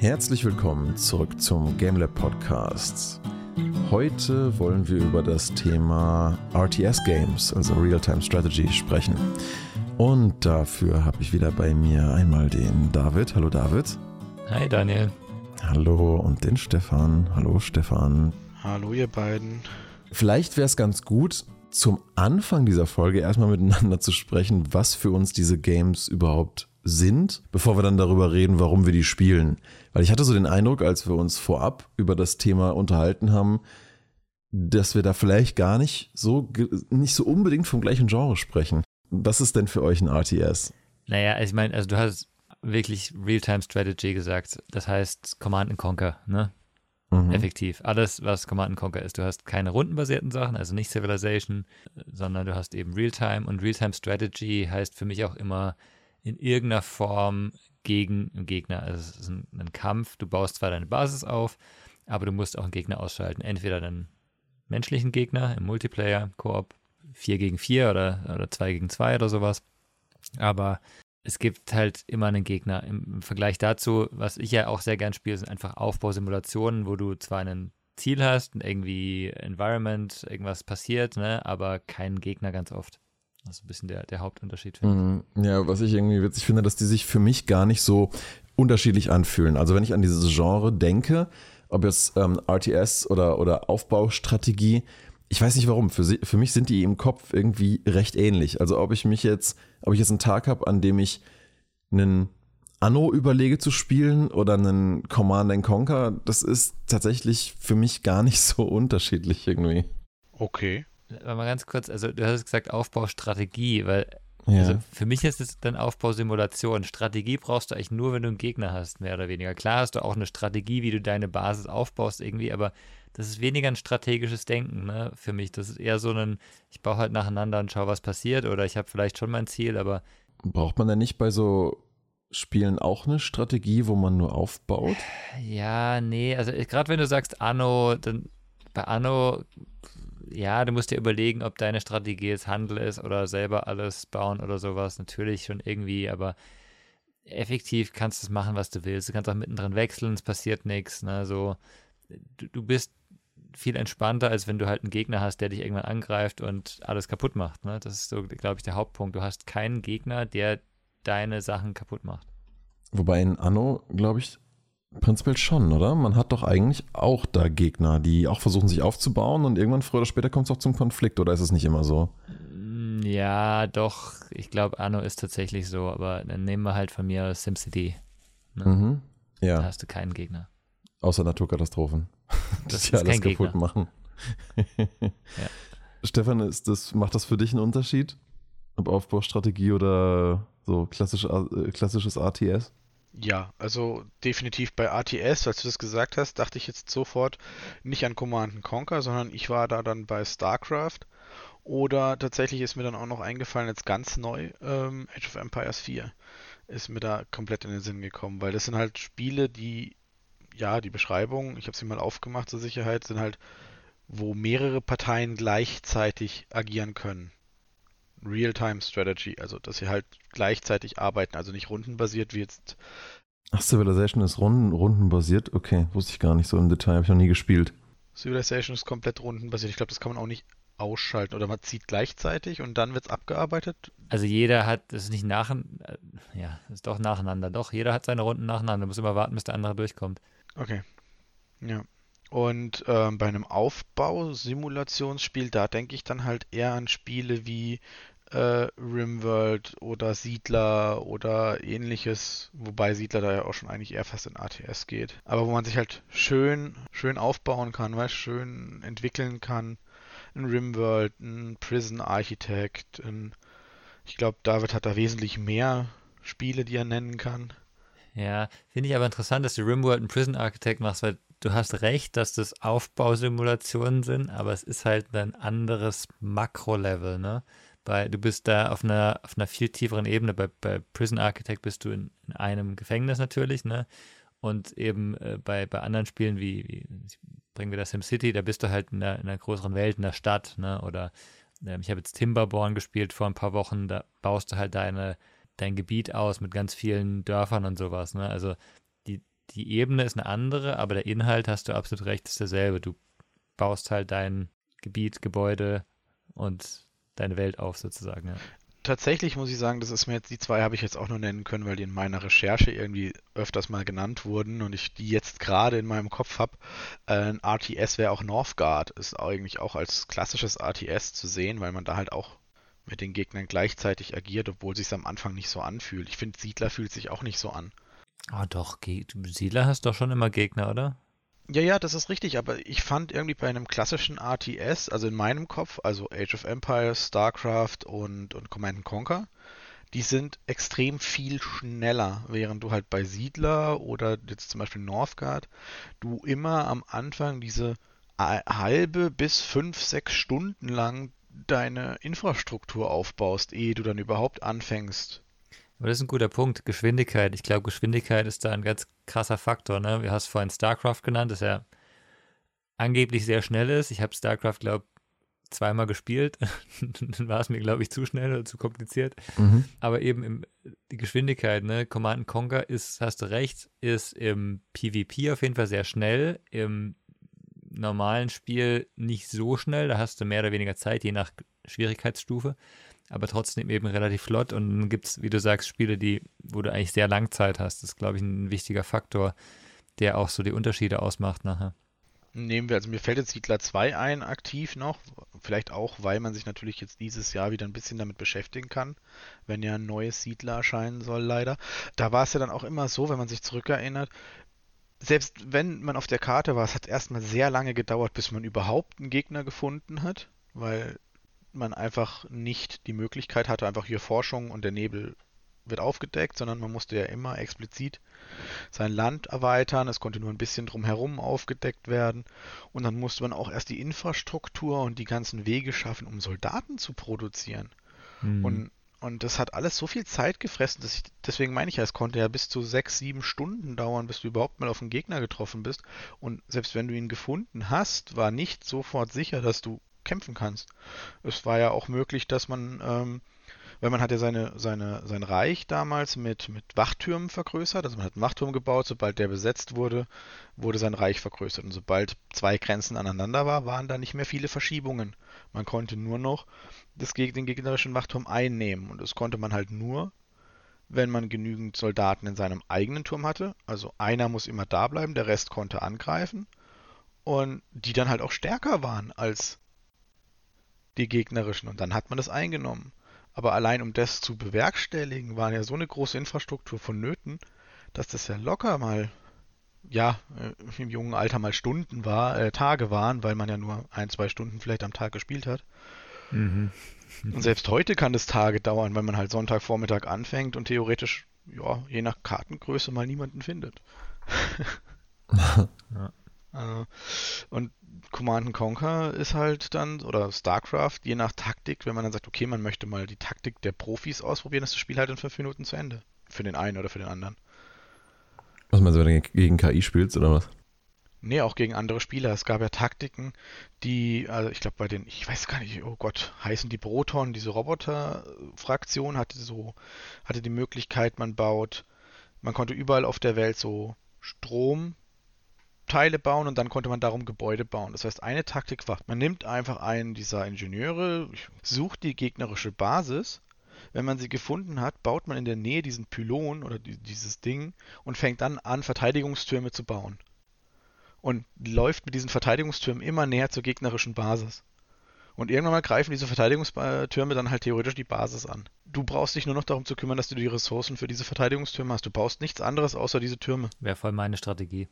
Herzlich willkommen zurück zum GameLab Podcast. Heute wollen wir über das Thema RTS Games, also Real-Time Strategy, sprechen. Und dafür habe ich wieder bei mir einmal den David. Hallo David. Hi Daniel. Hallo und den Stefan. Hallo Stefan. Hallo ihr beiden. Vielleicht wäre es ganz gut, zum Anfang dieser Folge erstmal miteinander zu sprechen, was für uns diese Games überhaupt sind, bevor wir dann darüber reden, warum wir die spielen. Weil ich hatte so den Eindruck, als wir uns vorab über das Thema unterhalten haben, dass wir da vielleicht gar nicht so, nicht so unbedingt vom gleichen Genre sprechen. Was ist denn für euch ein RTS? Naja, also ich meine, also du hast wirklich Real-Time-Strategy gesagt. Das heißt Command and Conquer, ne? Mhm. Effektiv. Alles, was Command and Conquer ist. Du hast keine rundenbasierten Sachen, also nicht Civilization, sondern du hast eben Real-Time. Und Real-Time-Strategy heißt für mich auch immer in irgendeiner Form gegen einen Gegner. Also es ist ein, ein, Kampf. Du baust zwar deine Basis auf, aber du musst auch einen Gegner ausschalten. Entweder einen menschlichen Gegner im Multiplayer, Koop, 4 gegen 4 oder, oder 2 gegen 2 oder sowas. Aber es gibt halt immer einen Gegner. Im Vergleich dazu, was ich ja auch sehr gern spiele, sind einfach Aufbausimulationen, wo du zwar ein Ziel hast irgendwie Environment, irgendwas passiert, ne, aber keinen Gegner ganz oft. Das ist ein bisschen der, der Hauptunterschied. Mhm. Ja, was ich irgendwie witzig finde, dass die sich für mich gar nicht so unterschiedlich anfühlen. Also wenn ich an dieses Genre denke, ob jetzt ähm, RTS oder, oder Aufbaustrategie, ich weiß nicht warum, für, sie, für mich sind die im Kopf irgendwie recht ähnlich. Also ob ich mich jetzt, ob ich jetzt einen Tag habe, an dem ich einen Anno überlege zu spielen oder einen Command Conquer, das ist tatsächlich für mich gar nicht so unterschiedlich irgendwie. Okay. Mal ganz kurz, also du hast gesagt Aufbaustrategie, weil ja. also für mich ist es dann Aufbausimulation. Strategie brauchst du eigentlich nur, wenn du einen Gegner hast, mehr oder weniger. Klar hast du auch eine Strategie, wie du deine Basis aufbaust irgendwie, aber das ist weniger ein strategisches Denken ne, für mich. Das ist eher so ein, ich baue halt nacheinander und schaue, was passiert oder ich habe vielleicht schon mein Ziel, aber. Braucht man denn nicht bei so Spielen auch eine Strategie, wo man nur aufbaut? Ja, nee, also gerade wenn du sagst Anno, dann bei Anno, ja, du musst dir überlegen, ob deine Strategie jetzt Handel ist oder selber alles bauen oder sowas. Natürlich schon irgendwie, aber effektiv kannst du es machen, was du willst. Du kannst auch mittendrin wechseln, es passiert nichts. Ne? So, du, du bist viel entspannter, als wenn du halt einen Gegner hast, der dich irgendwann angreift und alles kaputt macht. Ne? Das ist so, glaube ich, der Hauptpunkt. Du hast keinen Gegner, der deine Sachen kaputt macht. Wobei in Anno, glaube ich, prinzipiell schon, oder? Man hat doch eigentlich auch da Gegner, die auch versuchen, sich aufzubauen und irgendwann früher oder später kommt es auch zum Konflikt, oder ist es nicht immer so? Mm, ja, doch. Ich glaube, Anno ist tatsächlich so, aber dann nehmen wir halt von mir SimCity. Ne? Mhm. Ja. Da hast du keinen Gegner. Außer Naturkatastrophen. Das die alles kaputt Gegner. machen. ja. Stefan, ist das, macht das für dich einen Unterschied? Ob Aufbaustrategie oder so klassisch, äh, klassisches ATS? Ja, also definitiv bei ATS, als du das gesagt hast, dachte ich jetzt sofort nicht an Command Conquer, sondern ich war da dann bei StarCraft. Oder tatsächlich ist mir dann auch noch eingefallen, jetzt ganz neu, ähm, Age of Empires 4 ist mir da komplett in den Sinn gekommen, weil das sind halt Spiele, die ja, die Beschreibung, ich habe sie mal aufgemacht zur Sicherheit, sind halt, wo mehrere Parteien gleichzeitig agieren können. Real-Time Strategy, also dass sie halt gleichzeitig arbeiten, also nicht rundenbasiert wie jetzt. Ach, Civilization ist runden, rundenbasiert? Okay, wusste ich gar nicht so im Detail, habe ich noch nie gespielt. Civilization ist komplett rundenbasiert. Ich glaube, das kann man auch nicht ausschalten oder man zieht gleichzeitig und dann wird es abgearbeitet? Also jeder hat, das ist nicht nach, äh, ja, ist doch nacheinander, doch, jeder hat seine Runden nacheinander, muss immer warten, bis der andere durchkommt. Okay. Ja. Und ähm, bei einem Aufbau-Simulationsspiel, da denke ich dann halt eher an Spiele wie äh, Rimworld oder Siedler oder ähnliches, wobei Siedler da ja auch schon eigentlich eher fast in ATS geht. Aber wo man sich halt schön, schön aufbauen kann, weißt, schön entwickeln kann. Ein Rimworld, ein Prison Architect, ein, ich glaube, David hat da wesentlich mehr Spiele, die er nennen kann. Ja, finde ich aber interessant, dass du Rimworld und Prison Architect machst, weil du hast recht, dass das Aufbausimulationen sind, aber es ist halt ein anderes Makro-Level, ne? Weil du bist da auf einer, auf einer viel tieferen Ebene. Bei, bei Prison Architect bist du in, in einem Gefängnis natürlich, ne? Und eben äh, bei, bei anderen Spielen wie, wie bringen wir das SimCity, da bist du halt in einer, in einer größeren Welt, in der Stadt, ne? Oder äh, ich habe jetzt Timberborn gespielt vor ein paar Wochen, da baust du halt deine dein Gebiet aus mit ganz vielen Dörfern und sowas. Ne? Also die, Ebene ist eine andere, aber der Inhalt, hast du absolut recht, ist derselbe. Du baust halt dein Gebiet, Gebäude und deine Welt auf sozusagen. Ja. Tatsächlich muss ich sagen, das ist mir jetzt, die zwei habe ich jetzt auch nur nennen können, weil die in meiner Recherche irgendwie öfters mal genannt wurden und ich die jetzt gerade in meinem Kopf habe. Äh, ein RTS wäre auch Northgard, ist eigentlich auch als klassisches RTS zu sehen, weil man da halt auch mit den Gegnern gleichzeitig agiert, obwohl es sich am Anfang nicht so anfühlt. Ich finde, Siedler fühlt sich auch nicht so an. Oh doch, Siedler hast doch schon immer Gegner, oder? Ja, ja, das ist richtig, aber ich fand irgendwie bei einem klassischen RTS, also in meinem Kopf, also Age of Empires, StarCraft und, und Command Conquer, die sind extrem viel schneller, während du halt bei Siedler oder jetzt zum Beispiel Northgard, du immer am Anfang diese halbe bis fünf, sechs Stunden lang deine Infrastruktur aufbaust, ehe du dann überhaupt anfängst, aber das ist ein guter Punkt. Geschwindigkeit. Ich glaube, Geschwindigkeit ist da ein ganz krasser Faktor. Ne? Wir hast vorhin StarCraft genannt, das ja angeblich sehr schnell ist. Ich habe StarCraft, glaube ich, zweimal gespielt. Dann war es mir, glaube ich, zu schnell oder zu kompliziert. Mhm. Aber eben im, die Geschwindigkeit, ne? Command Conquer ist, hast du recht, ist im PvP auf jeden Fall sehr schnell. Im normalen Spiel nicht so schnell. Da hast du mehr oder weniger Zeit, je nach Schwierigkeitsstufe aber trotzdem eben relativ flott. Und dann gibt es, wie du sagst, Spiele, die, wo du eigentlich sehr lang Zeit hast. Das ist, glaube ich, ein wichtiger Faktor, der auch so die Unterschiede ausmacht nachher. Nehmen wir, also mir fällt jetzt Siedler 2 ein, aktiv noch. Vielleicht auch, weil man sich natürlich jetzt dieses Jahr wieder ein bisschen damit beschäftigen kann, wenn ja ein neues Siedler erscheinen soll, leider. Da war es ja dann auch immer so, wenn man sich zurückerinnert, selbst wenn man auf der Karte war, es hat erstmal sehr lange gedauert, bis man überhaupt einen Gegner gefunden hat, weil man einfach nicht die Möglichkeit hatte, einfach hier Forschung und der Nebel wird aufgedeckt, sondern man musste ja immer explizit sein Land erweitern. Es konnte nur ein bisschen drumherum aufgedeckt werden. Und dann musste man auch erst die Infrastruktur und die ganzen Wege schaffen, um Soldaten zu produzieren. Mhm. Und, und das hat alles so viel Zeit gefressen, dass ich, deswegen meine ich ja, es konnte ja bis zu sechs, sieben Stunden dauern, bis du überhaupt mal auf einen Gegner getroffen bist. Und selbst wenn du ihn gefunden hast, war nicht sofort sicher, dass du kämpfen kannst. Es war ja auch möglich, dass man, ähm, weil man hat ja seine, seine, sein Reich damals mit, mit Wachtürmen vergrößert, also man hat einen Wachturm gebaut, sobald der besetzt wurde, wurde sein Reich vergrößert. Und sobald zwei Grenzen aneinander war, waren da nicht mehr viele Verschiebungen. Man konnte nur noch das, den gegnerischen Wachturm einnehmen. Und das konnte man halt nur, wenn man genügend Soldaten in seinem eigenen Turm hatte. Also einer muss immer da bleiben, der Rest konnte angreifen. Und die dann halt auch stärker waren als die gegnerischen. Und dann hat man das eingenommen. Aber allein um das zu bewerkstelligen, war ja so eine große Infrastruktur vonnöten, dass das ja locker mal, ja, äh, im jungen Alter mal Stunden war, äh, Tage waren, weil man ja nur ein, zwei Stunden vielleicht am Tag gespielt hat. Mhm. Und selbst heute kann das Tage dauern, weil man halt Sonntagvormittag anfängt und theoretisch, ja, je nach Kartengröße mal niemanden findet. ja. Äh, und Command Conquer ist halt dann, oder StarCraft, je nach Taktik, wenn man dann sagt, okay, man möchte mal die Taktik der Profis ausprobieren, ist das Spiel halt in fünf Minuten zu Ende. Für den einen oder für den anderen. Was meinst du, wenn du gegen KI spielst oder was? Nee, auch gegen andere Spieler. Es gab ja Taktiken, die, also ich glaube bei den, ich weiß gar nicht, oh Gott, heißen die Proton, diese Roboter-Fraktion hatte so, hatte die Möglichkeit, man baut, man konnte überall auf der Welt so Strom Teile bauen und dann konnte man darum Gebäude bauen. Das heißt, eine Taktik war, man nimmt einfach einen dieser Ingenieure, sucht die gegnerische Basis. Wenn man sie gefunden hat, baut man in der Nähe diesen Pylon oder dieses Ding und fängt dann an, Verteidigungstürme zu bauen. Und läuft mit diesen Verteidigungstürmen immer näher zur gegnerischen Basis. Und irgendwann mal greifen diese Verteidigungstürme dann halt theoretisch die Basis an. Du brauchst dich nur noch darum zu kümmern, dass du die Ressourcen für diese Verteidigungstürme hast. Du baust nichts anderes außer diese Türme. Wäre voll meine Strategie.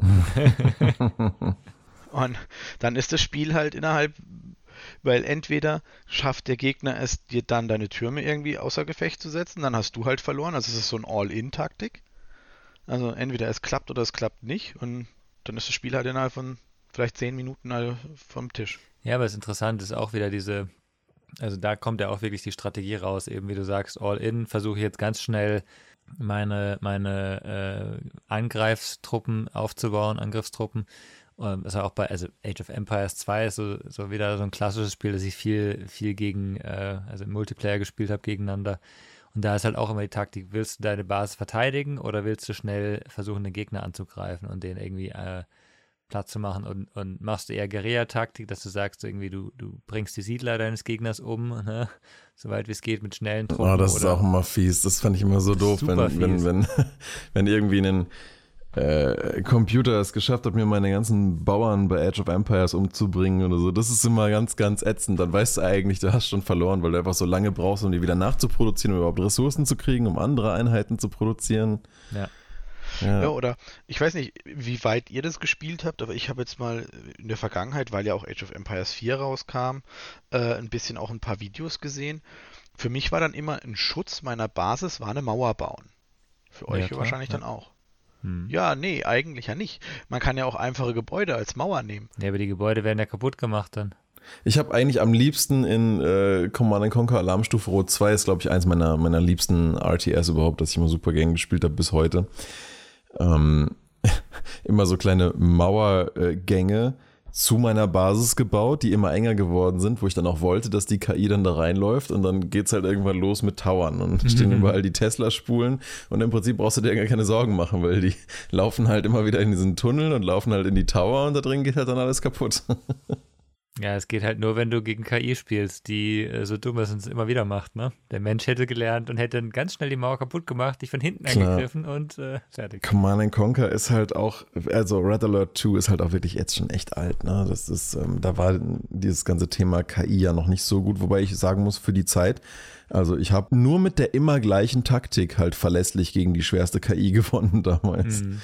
Und dann ist das Spiel halt innerhalb, weil entweder schafft der Gegner es, dir dann deine Türme irgendwie außer Gefecht zu setzen, dann hast du halt verloren. Also es ist so ein All-In-Taktik. Also entweder es klappt oder es klappt nicht. Und dann ist das Spiel halt innerhalb von vielleicht zehn Minuten halt vom Tisch. Ja, aber es ist interessant, ist auch wieder diese, also da kommt ja auch wirklich die Strategie raus, eben wie du sagst, all in, versuche ich jetzt ganz schnell meine, meine äh, Angreifstruppen aufzubauen, Angriffstruppen. Und das war auch bei, also Age of Empires 2 ist so, so wieder so ein klassisches Spiel, das ich viel, viel gegen, äh, also im Multiplayer gespielt habe gegeneinander. Und da ist halt auch immer die Taktik, willst du deine Basis verteidigen oder willst du schnell versuchen, den Gegner anzugreifen und den irgendwie äh, Platz zu machen und, und machst du eher Guerilla-Taktik, dass du sagst, irgendwie du, du bringst die Siedler deines Gegners um, ne? soweit wie es geht, mit schnellen Truppen. Oh, das ist auch immer fies. Das fand ich immer so doof, wenn, wenn, wenn, wenn irgendwie ein äh, Computer es geschafft hat, mir meine ganzen Bauern bei Age of Empires umzubringen oder so. Das ist immer ganz, ganz ätzend. Dann weißt du eigentlich, du hast schon verloren, weil du einfach so lange brauchst, um die wieder nachzuproduzieren, um überhaupt Ressourcen zu kriegen, um andere Einheiten zu produzieren. Ja. Ja. ja. oder ich weiß nicht, wie weit ihr das gespielt habt, aber ich habe jetzt mal in der Vergangenheit, weil ja auch Age of Empires 4 rauskam, äh, ein bisschen auch ein paar Videos gesehen. Für mich war dann immer ein Schutz meiner Basis, war eine Mauer bauen. Für euch ja, wahrscheinlich ja. dann auch. Hm. Ja, nee, eigentlich ja nicht. Man kann ja auch einfache Gebäude als Mauer nehmen. Ja, aber die Gebäude werden ja kaputt gemacht dann. Ich habe eigentlich am liebsten in äh, Command Conquer Alarmstufe Rot 2 ist, glaube ich, eins meiner, meiner liebsten RTS überhaupt, das ich immer super gern gespielt habe bis heute ähm, immer so kleine Mauergänge zu meiner Basis gebaut, die immer enger geworden sind, wo ich dann auch wollte, dass die KI dann da reinläuft und dann geht es halt irgendwann los mit Towern und mhm. stehen überall die Tesla-Spulen und im Prinzip brauchst du dir gar keine Sorgen machen, weil die laufen halt immer wieder in diesen Tunnel und laufen halt in die Tower und da drin geht halt dann alles kaputt. Ja, es geht halt nur, wenn du gegen KI spielst, die äh, so dumm ist und es immer wieder macht, ne? Der Mensch hätte gelernt und hätte ganz schnell die Mauer kaputt gemacht, dich von hinten Klar. angegriffen und äh, fertig. Command Conquer ist halt auch, also Red Alert 2 ist halt auch wirklich jetzt schon echt alt, ne? Das ist, ähm, da war dieses ganze Thema KI ja noch nicht so gut, wobei ich sagen muss, für die Zeit, also ich habe nur mit der immer gleichen Taktik halt verlässlich gegen die schwerste KI gewonnen damals. Mhm.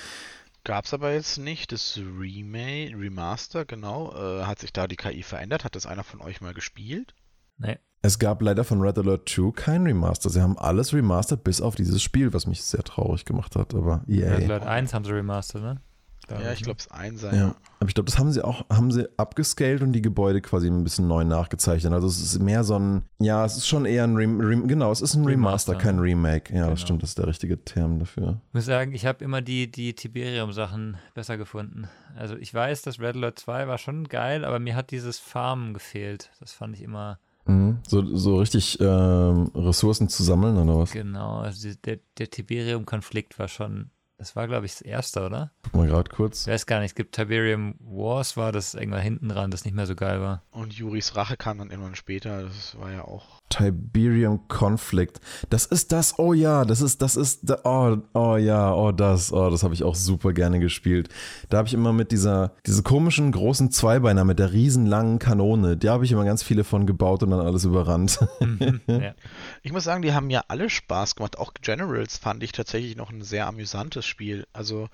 Gab es aber jetzt nicht. Das Remake, Remaster, genau. Äh, hat sich da die KI verändert? Hat das einer von euch mal gespielt? Nee. Es gab leider von Red Alert 2 kein Remaster. Sie haben alles remastered bis auf dieses Spiel, was mich sehr traurig gemacht hat. Aber EA. Red Alert 1 haben sie remastered, ne? Ja, ich glaube, es ein sein. Ja. Aber ich glaube, das haben sie auch, haben sie abgescaled und die Gebäude quasi ein bisschen neu nachgezeichnet. Also es ist mehr so ein, ja, es ist schon eher ein, Rem, Rem, genau, es ist ein Remaster, Remaster kein Remake. Ja, genau. das stimmt, das ist der richtige Term dafür. Ich muss sagen, ich habe immer die, die Tiberium-Sachen besser gefunden. Also ich weiß, das Red Alert 2 war schon geil, aber mir hat dieses Farmen gefehlt. Das fand ich immer... Mhm. So, so richtig ähm, Ressourcen zu sammeln oder was? Genau, also der, der Tiberium-Konflikt war schon das war, glaube ich, das erste, oder? Guck mal gerade kurz. Ich weiß gar nicht, es gibt Tiberium Wars, war das irgendwann hinten dran, das nicht mehr so geil war. Und Juris Rache kam dann irgendwann später, das war ja auch Tiberium Conflict. Das ist das, oh ja, das ist, das ist, oh, oh ja, oh das, oh, das habe ich auch super gerne gespielt. Da habe ich immer mit dieser, diese komischen großen Zweibeiner mit der riesen langen Kanone, da habe ich immer ganz viele von gebaut und dann alles überrannt. Mhm, ja. Ich muss sagen, die haben ja alle Spaß gemacht. Auch Generals fand ich tatsächlich noch ein sehr amüsantes Spiel. Also.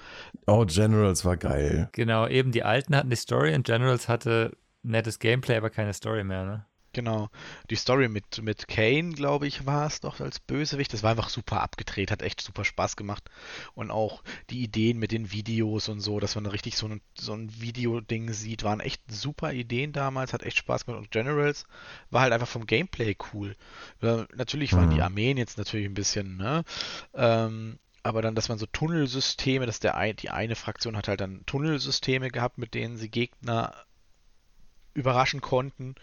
Oh, Generals war geil. Genau, eben die alten hatten die Story und Generals hatte nettes Gameplay, aber keine Story mehr, ne? Genau. Die Story mit, mit Kane, glaube ich, war es doch als Bösewicht. Das war einfach super abgedreht, hat echt super Spaß gemacht. Und auch die Ideen mit den Videos und so, dass man richtig so ein, so ein Videoding sieht, waren echt super Ideen damals, hat echt Spaß gemacht. Und Generals war halt einfach vom Gameplay cool. Ja, natürlich waren mhm. die Armeen jetzt natürlich ein bisschen, ne? Ähm, aber dann, dass man so Tunnelsysteme, dass der ein, die eine Fraktion hat halt dann Tunnelsysteme gehabt, mit denen sie Gegner überraschen konnten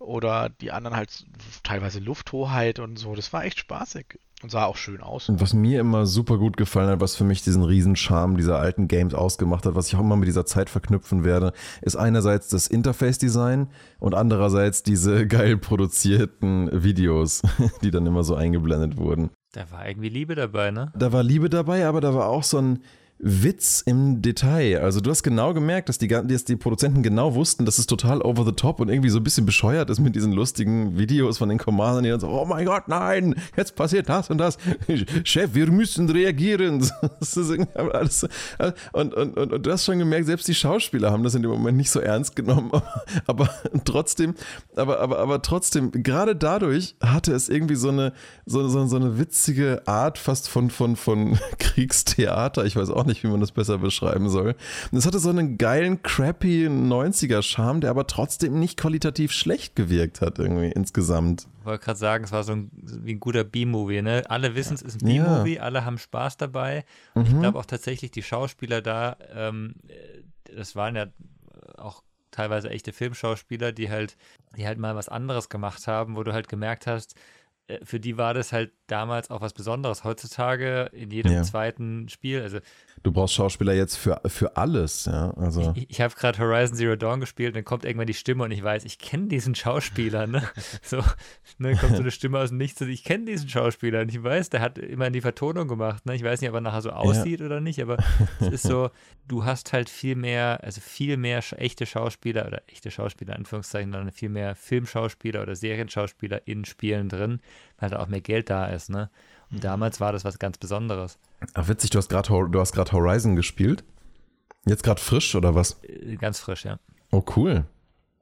oder die anderen halt teilweise Lufthoheit und so. Das war echt spaßig und sah auch schön aus. Und was mir immer super gut gefallen hat, was für mich diesen Riesenscharme dieser alten Games ausgemacht hat, was ich auch immer mit dieser Zeit verknüpfen werde, ist einerseits das Interface-Design und andererseits diese geil produzierten Videos, die dann immer so eingeblendet wurden. Da war irgendwie Liebe dabei, ne? Da war Liebe dabei, aber da war auch so ein Witz im Detail. Also du hast genau gemerkt, dass die, dass die Produzenten genau wussten, dass es total over the top und irgendwie so ein bisschen bescheuert ist mit diesen lustigen Videos von den Commandern, die dann so, oh mein Gott, nein, jetzt passiert das und das. Chef, wir müssen reagieren. Das ist alles, und, und, und, und, du hast schon gemerkt, selbst die Schauspieler haben das in dem Moment nicht so ernst genommen, aber, aber trotzdem, aber, aber, aber trotzdem, gerade dadurch hatte es irgendwie so eine, so, so, so eine witzige Art fast von, von, von Kriegstheater. Ich weiß auch nicht, nicht, wie man das besser beschreiben soll. Und es hatte so einen geilen, crappy 90er-Charme, der aber trotzdem nicht qualitativ schlecht gewirkt hat, irgendwie insgesamt. Ich wollte gerade sagen, es war so ein, wie ein guder B-Movie, ne? Alle wissen, es ist ein B-Movie, ja. alle haben Spaß dabei. Mhm. Ich glaube auch tatsächlich, die Schauspieler da, ähm, das waren ja auch teilweise echte Filmschauspieler, die halt, die halt mal was anderes gemacht haben, wo du halt gemerkt hast, äh, für die war das halt damals auch was Besonderes. Heutzutage in jedem ja. zweiten Spiel, also Du brauchst Schauspieler jetzt für, für alles, ja. Also. Ich, ich habe gerade Horizon Zero Dawn gespielt, dann kommt irgendwann die Stimme und ich weiß, ich kenne diesen Schauspieler, ne? So, ne, kommt so eine Stimme aus dem Nichts und ich kenne diesen Schauspieler und ich weiß, der hat immer die Vertonung gemacht, ne? Ich weiß nicht, ob er nachher so aussieht ja. oder nicht, aber es ist so, du hast halt viel mehr, also viel mehr echte Schauspieler oder echte Schauspieler, in Anführungszeichen, sondern viel mehr Filmschauspieler oder Serienschauspieler in Spielen drin, weil da auch mehr Geld da ist, ne? Und damals war das was ganz Besonderes. Ach, witzig, du hast gerade Horizon gespielt. Jetzt gerade frisch oder was? Äh, ganz frisch, ja. Oh, cool.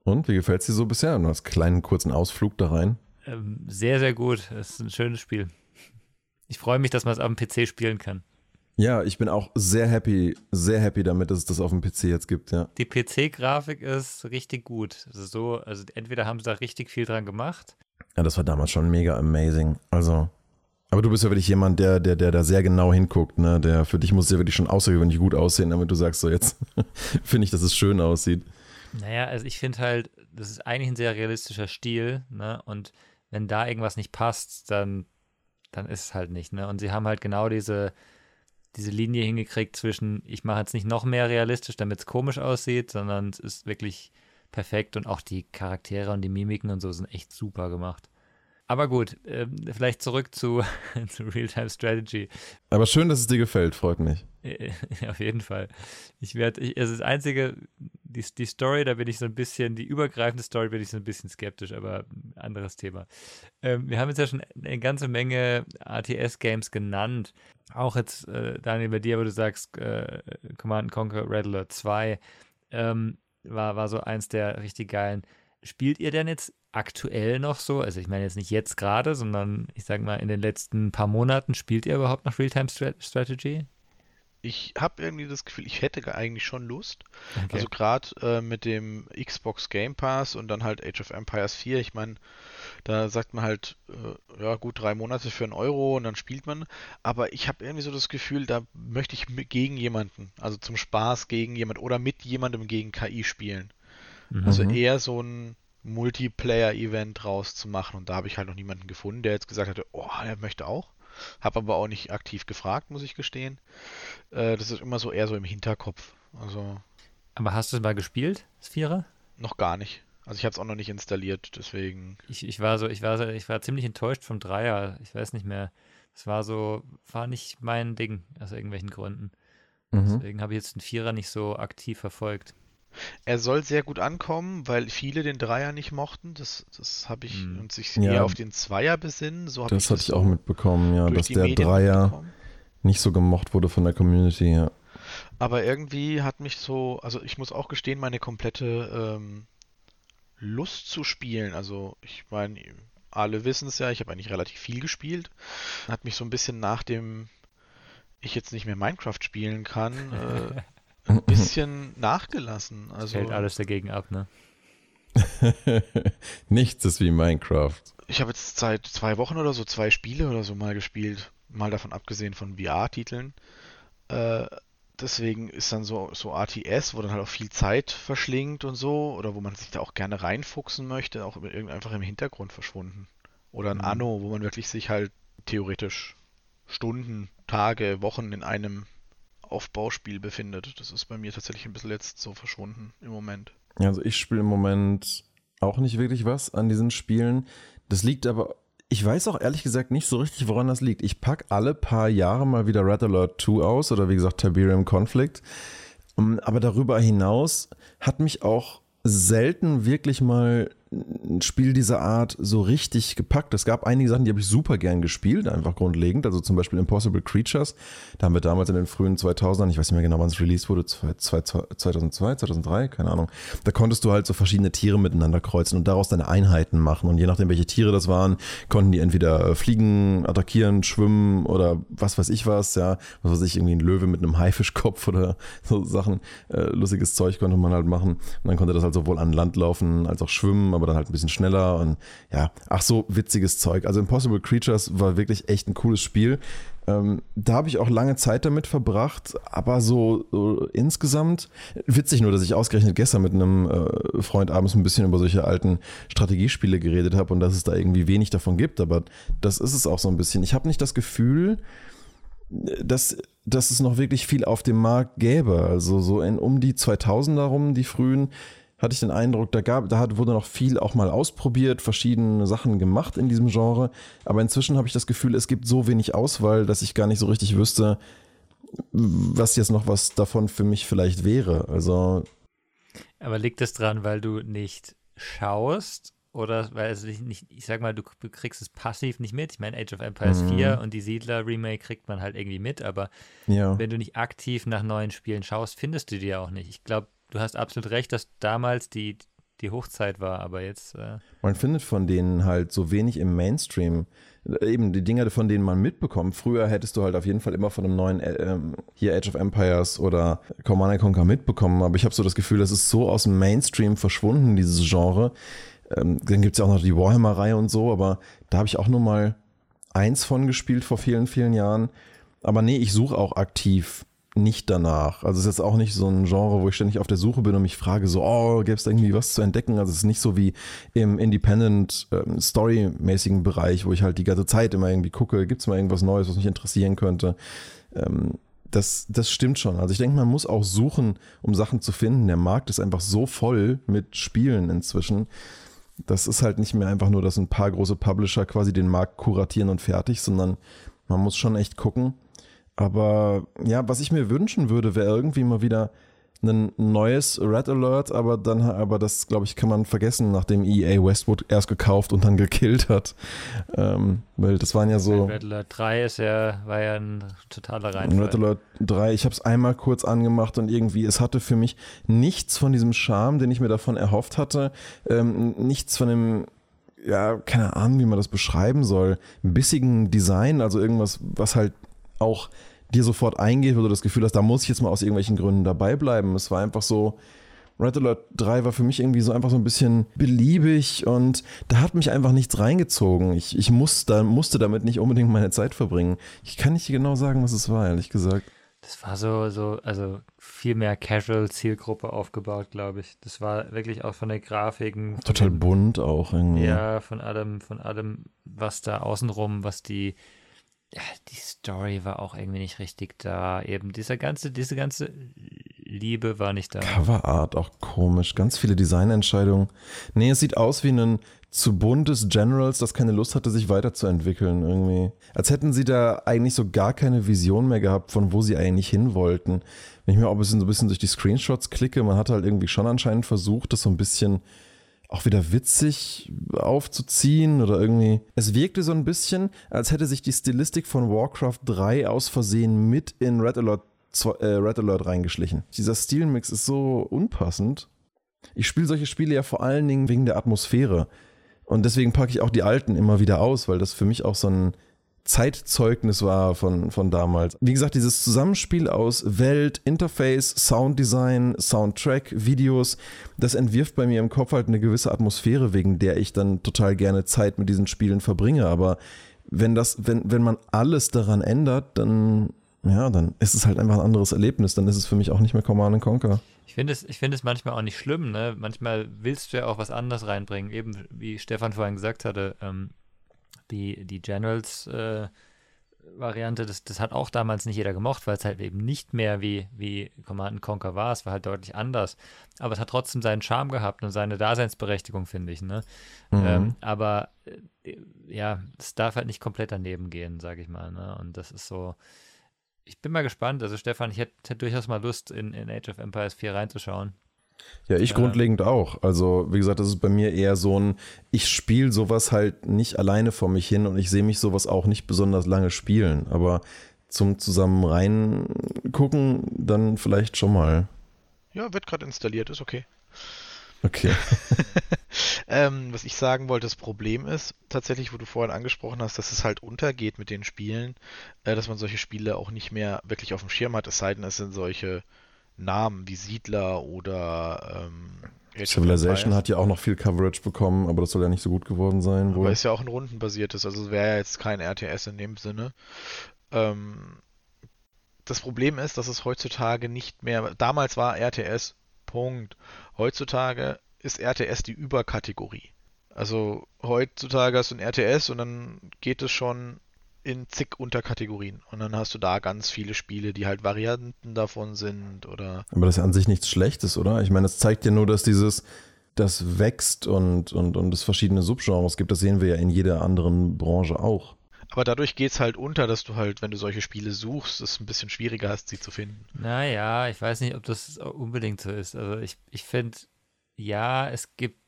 Und wie gefällt es dir so bisher? Du hast einen kleinen kurzen Ausflug da rein. Ähm, sehr, sehr gut. Es ist ein schönes Spiel. Ich freue mich, dass man es auf dem PC spielen kann. Ja, ich bin auch sehr happy, sehr happy damit, dass es das auf dem PC jetzt gibt, ja. Die PC-Grafik ist richtig gut. Also so, also entweder haben sie da richtig viel dran gemacht. Ja, das war damals schon mega amazing. Also, aber du bist ja wirklich jemand, der, der, der da sehr genau hinguckt, ne? Der für dich muss es ja wirklich schon außergewöhnlich gut aussehen, damit du sagst, so jetzt finde ich, dass es schön aussieht. Naja, also ich finde halt, das ist eigentlich ein sehr realistischer Stil, ne? Und wenn da irgendwas nicht passt, dann, dann ist es halt nicht, ne? Und sie haben halt genau diese, diese Linie hingekriegt zwischen, ich mache jetzt nicht noch mehr realistisch, damit es komisch aussieht, sondern es ist wirklich perfekt und auch die Charaktere und die Mimiken und so sind echt super gemacht. Aber gut, äh, vielleicht zurück zu, zu Real-Time Strategy. Aber schön, dass es dir gefällt, freut mich. Auf jeden Fall. Ich werde, ist das einzige, die, die Story, da bin ich so ein bisschen, die übergreifende Story bin ich so ein bisschen skeptisch, aber anderes Thema. Ähm, wir haben jetzt ja schon eine ganze Menge RTS-Games genannt. Auch jetzt, äh, Daniel, bei dir, wo du sagst, äh, Command Conquer Red Alert 2 ähm, war, war so eins der richtig geilen. Spielt ihr denn jetzt aktuell noch so? Also ich meine jetzt nicht jetzt gerade, sondern ich sage mal in den letzten paar Monaten spielt ihr überhaupt noch Realtime Strategy? Ich habe irgendwie das Gefühl, ich hätte eigentlich schon Lust. Okay. Also gerade äh, mit dem Xbox Game Pass und dann halt Age of Empires 4. Ich meine, da sagt man halt, äh, ja gut, drei Monate für einen Euro und dann spielt man. Aber ich habe irgendwie so das Gefühl, da möchte ich gegen jemanden, also zum Spaß gegen jemanden oder mit jemandem gegen KI spielen. Mhm. Also eher so ein Multiplayer-Event rauszumachen. Und da habe ich halt noch niemanden gefunden, der jetzt gesagt hatte, oh, er möchte auch. Habe aber auch nicht aktiv gefragt, muss ich gestehen. Äh, das ist immer so eher so im Hinterkopf. Also. Aber hast du es mal gespielt, das Vierer? Noch gar nicht. Also ich habe es auch noch nicht installiert, deswegen. Ich, ich war so, ich war so, ich war ziemlich enttäuscht vom Dreier. Ich weiß nicht mehr. Es war so, war nicht mein Ding, aus irgendwelchen Gründen. Mhm. Deswegen habe ich jetzt den Vierer nicht so aktiv verfolgt. Er soll sehr gut ankommen, weil viele den Dreier nicht mochten. Das, das habe ich hm. und sich ja, eher auf den Zweier besinnen. So das hatte ich auch mitbekommen, ja, dass der Medien Dreier nicht so gemocht wurde von der Community, ja. Aber irgendwie hat mich so, also ich muss auch gestehen, meine komplette ähm, Lust zu spielen. Also ich meine, alle wissen es ja, ich habe eigentlich relativ viel gespielt. Hat mich so ein bisschen nach dem ich jetzt nicht mehr Minecraft spielen kann, äh, ein bisschen nachgelassen. Also, Fällt alles dagegen ab, ne? Nichts ist wie Minecraft. Ich habe jetzt seit zwei Wochen oder so zwei Spiele oder so mal gespielt, mal davon abgesehen von VR-Titeln. Äh, deswegen ist dann so, so RTS, wo dann halt auch viel Zeit verschlingt und so, oder wo man sich da auch gerne reinfuchsen möchte, auch einfach im Hintergrund verschwunden. Oder ein mhm. Anno, wo man wirklich sich halt theoretisch Stunden, Tage, Wochen in einem Aufbauspiel befindet. Das ist bei mir tatsächlich ein bisschen jetzt so verschwunden im Moment. Also ich spiele im Moment auch nicht wirklich was an diesen Spielen. Das liegt aber, ich weiß auch ehrlich gesagt nicht so richtig, woran das liegt. Ich packe alle paar Jahre mal wieder Red Alert 2 aus oder wie gesagt Tiberium Conflict. Ähm, aber darüber hinaus hat mich auch selten wirklich mal ein Spiel dieser Art so richtig gepackt. Es gab einige Sachen, die habe ich super gern gespielt, einfach grundlegend. Also zum Beispiel Impossible Creatures. Da haben wir damals in den frühen 2000ern, ich weiß nicht mehr genau, wann es released wurde, 2002, 2003, keine Ahnung. Da konntest du halt so verschiedene Tiere miteinander kreuzen und daraus deine Einheiten machen. Und je nachdem, welche Tiere das waren, konnten die entweder äh, fliegen, attackieren, schwimmen oder was weiß ich was. Ja, was weiß ich, irgendwie ein Löwe mit einem Haifischkopf oder so Sachen. Äh, lustiges Zeug konnte man halt machen. Und dann konnte das halt sowohl an Land laufen als auch schwimmen aber dann halt ein bisschen schneller und ja, ach so, witziges Zeug. Also Impossible Creatures war wirklich echt ein cooles Spiel. Ähm, da habe ich auch lange Zeit damit verbracht, aber so, so, insgesamt witzig nur, dass ich ausgerechnet gestern mit einem äh, Freund abends ein bisschen über solche alten Strategiespiele geredet habe und dass es da irgendwie wenig davon gibt, aber das ist es auch so ein bisschen. Ich habe nicht das Gefühl, dass, dass es noch wirklich viel auf dem Markt gäbe. Also so in um die 2000er rum, die frühen, hatte ich den Eindruck, da, gab, da wurde noch viel auch mal ausprobiert, verschiedene Sachen gemacht in diesem Genre. Aber inzwischen habe ich das Gefühl, es gibt so wenig Auswahl, dass ich gar nicht so richtig wüsste, was jetzt noch was davon für mich vielleicht wäre. Also. Aber liegt es dran, weil du nicht schaust oder weil es nicht, ich sag mal, du kriegst es passiv nicht mit. Ich meine, Age of Empires mhm. 4 und die Siedler-Remake kriegt man halt irgendwie mit, aber ja. wenn du nicht aktiv nach neuen Spielen schaust, findest du die ja auch nicht. Ich glaube, du hast absolut recht, dass damals die, die Hochzeit war, aber jetzt. Äh man findet von denen halt so wenig im Mainstream. Eben die Dinge, von denen man mitbekommt. Früher hättest du halt auf jeden Fall immer von einem neuen äh, hier Age of Empires oder Command Conquer mitbekommen, aber ich habe so das Gefühl, das ist so aus dem Mainstream verschwunden, dieses Genre. Ähm, dann gibt es ja auch noch die Warhammer-Reihe und so, aber da habe ich auch nur mal eins von gespielt vor vielen, vielen Jahren. Aber nee, ich suche auch aktiv nicht danach. Also es ist jetzt auch nicht so ein Genre, wo ich ständig auf der Suche bin und mich frage, so, oh, gäbe es da irgendwie was zu entdecken? Also es ist nicht so wie im Independent ähm, Story-mäßigen Bereich, wo ich halt die ganze Zeit immer irgendwie gucke, gibt es mal irgendwas Neues, was mich interessieren könnte. Ähm, das, das stimmt schon. Also ich denke, man muss auch suchen, um Sachen zu finden. Der Markt ist einfach so voll mit Spielen inzwischen. Das ist halt nicht mehr einfach nur, dass ein paar große Publisher quasi den Markt kuratieren und fertig, sondern man muss schon echt gucken, aber ja, was ich mir wünschen würde, wäre irgendwie mal wieder ein neues Red Alert, aber dann, aber das, glaube ich, kann man vergessen, nachdem EA Westwood erst gekauft und dann gekillt hat. Ähm, weil das waren ja so. Red Alert 3 ist ja, war ja ein totaler Reinfall. Red Alert 3, ich habe es einmal kurz angemacht und irgendwie, es hatte für mich nichts von diesem Charme, den ich mir davon erhofft hatte. Ähm, nichts von dem ja, keine Ahnung, wie man das beschreiben soll, bissigen Design, also irgendwas, was halt auch dir sofort eingeht, wo du das Gefühl hast, da muss ich jetzt mal aus irgendwelchen Gründen dabei bleiben. Es war einfach so, Red Alert 3 war für mich irgendwie so einfach so ein bisschen beliebig und da hat mich einfach nichts reingezogen. Ich, ich muss, da, musste damit nicht unbedingt meine Zeit verbringen. Ich kann nicht genau sagen, was es war, ehrlich gesagt. Das war so, so, also viel mehr Casual-Zielgruppe aufgebaut, glaube ich. Das war wirklich auch von der Grafiken. Total dem, bunt auch irgendwie. Ja, von allem, von allem, was da außenrum, was die, die Story war auch irgendwie nicht richtig da. Eben dieser ganze, diese ganze Liebe war nicht da. Coverart auch komisch. Ganz viele Designentscheidungen. Nee, es sieht aus wie ein zu buntes Generals, das keine Lust hatte, sich weiterzuentwickeln irgendwie. Als hätten sie da eigentlich so gar keine Vision mehr gehabt, von wo sie eigentlich hin wollten. Wenn ich mir auch ein bisschen so ein bisschen durch die Screenshots klicke, man hat halt irgendwie schon anscheinend versucht, das so ein bisschen auch wieder witzig aufzuziehen oder irgendwie. Es wirkte so ein bisschen, als hätte sich die Stilistik von Warcraft 3 aus Versehen mit in Red Alert, äh, Red Alert reingeschlichen. Dieser Stilmix ist so unpassend. Ich spiele solche Spiele ja vor allen Dingen wegen der Atmosphäre. Und deswegen packe ich auch die alten immer wieder aus, weil das für mich auch so ein Zeitzeugnis war von, von damals. Wie gesagt, dieses Zusammenspiel aus Welt, Interface, Sounddesign, Soundtrack, Videos, das entwirft bei mir im Kopf halt eine gewisse Atmosphäre, wegen der ich dann total gerne Zeit mit diesen Spielen verbringe. Aber wenn das, wenn, wenn man alles daran ändert, dann, ja, dann ist es halt einfach ein anderes Erlebnis. Dann ist es für mich auch nicht mehr Command Conquer. Ich finde es, find es manchmal auch nicht schlimm, ne? Manchmal willst du ja auch was anderes reinbringen. Eben, wie Stefan vorhin gesagt hatte, ähm, die, die Generals äh, das, das hat auch damals nicht jeder gemocht, weil es halt eben nicht mehr wie, wie Command Conquer war. Es war halt deutlich anders. Aber es hat trotzdem seinen Charme gehabt und seine Daseinsberechtigung, finde ich. Ne? Mhm. Ähm, aber äh, ja, es darf halt nicht komplett daneben gehen, sage ich mal. Ne? Und das ist so. Ich bin mal gespannt. Also, Stefan, ich hätte, hätte durchaus mal Lust, in, in Age of Empires 4 reinzuschauen. Ja, ich grundlegend auch. Also, wie gesagt, das ist bei mir eher so ein, ich spiele sowas halt nicht alleine vor mich hin und ich sehe mich sowas auch nicht besonders lange spielen. Aber zum zusammen reingucken, dann vielleicht schon mal. Ja, wird gerade installiert, ist okay. Okay. ähm, was ich sagen wollte, das Problem ist tatsächlich, wo du vorhin angesprochen hast, dass es halt untergeht mit den Spielen, äh, dass man solche Spiele auch nicht mehr wirklich auf dem Schirm hat, es sei denn, es sind solche Namen wie Siedler oder ähm, Civilization hat ja auch noch viel Coverage bekommen, aber das soll ja nicht so gut geworden sein. Wohl. Aber ist ja auch ein rundenbasiertes, also wäre ja jetzt kein RTS in dem Sinne. Ähm, das Problem ist, dass es heutzutage nicht mehr. Damals war RTS Punkt. Heutzutage ist RTS die Überkategorie. Also heutzutage hast du ein RTS und dann geht es schon in zig Unterkategorien. Und dann hast du da ganz viele Spiele, die halt Varianten davon sind oder. Aber das ist an sich nichts Schlechtes, oder? Ich meine, das zeigt ja nur, dass dieses, das wächst und, und, und es verschiedene Subgenres gibt. Das sehen wir ja in jeder anderen Branche auch. Aber dadurch geht es halt unter, dass du halt, wenn du solche Spiele suchst, es ein bisschen schwieriger hast, sie zu finden. Naja, ich weiß nicht, ob das unbedingt so ist. Also ich, ich finde, ja, es gibt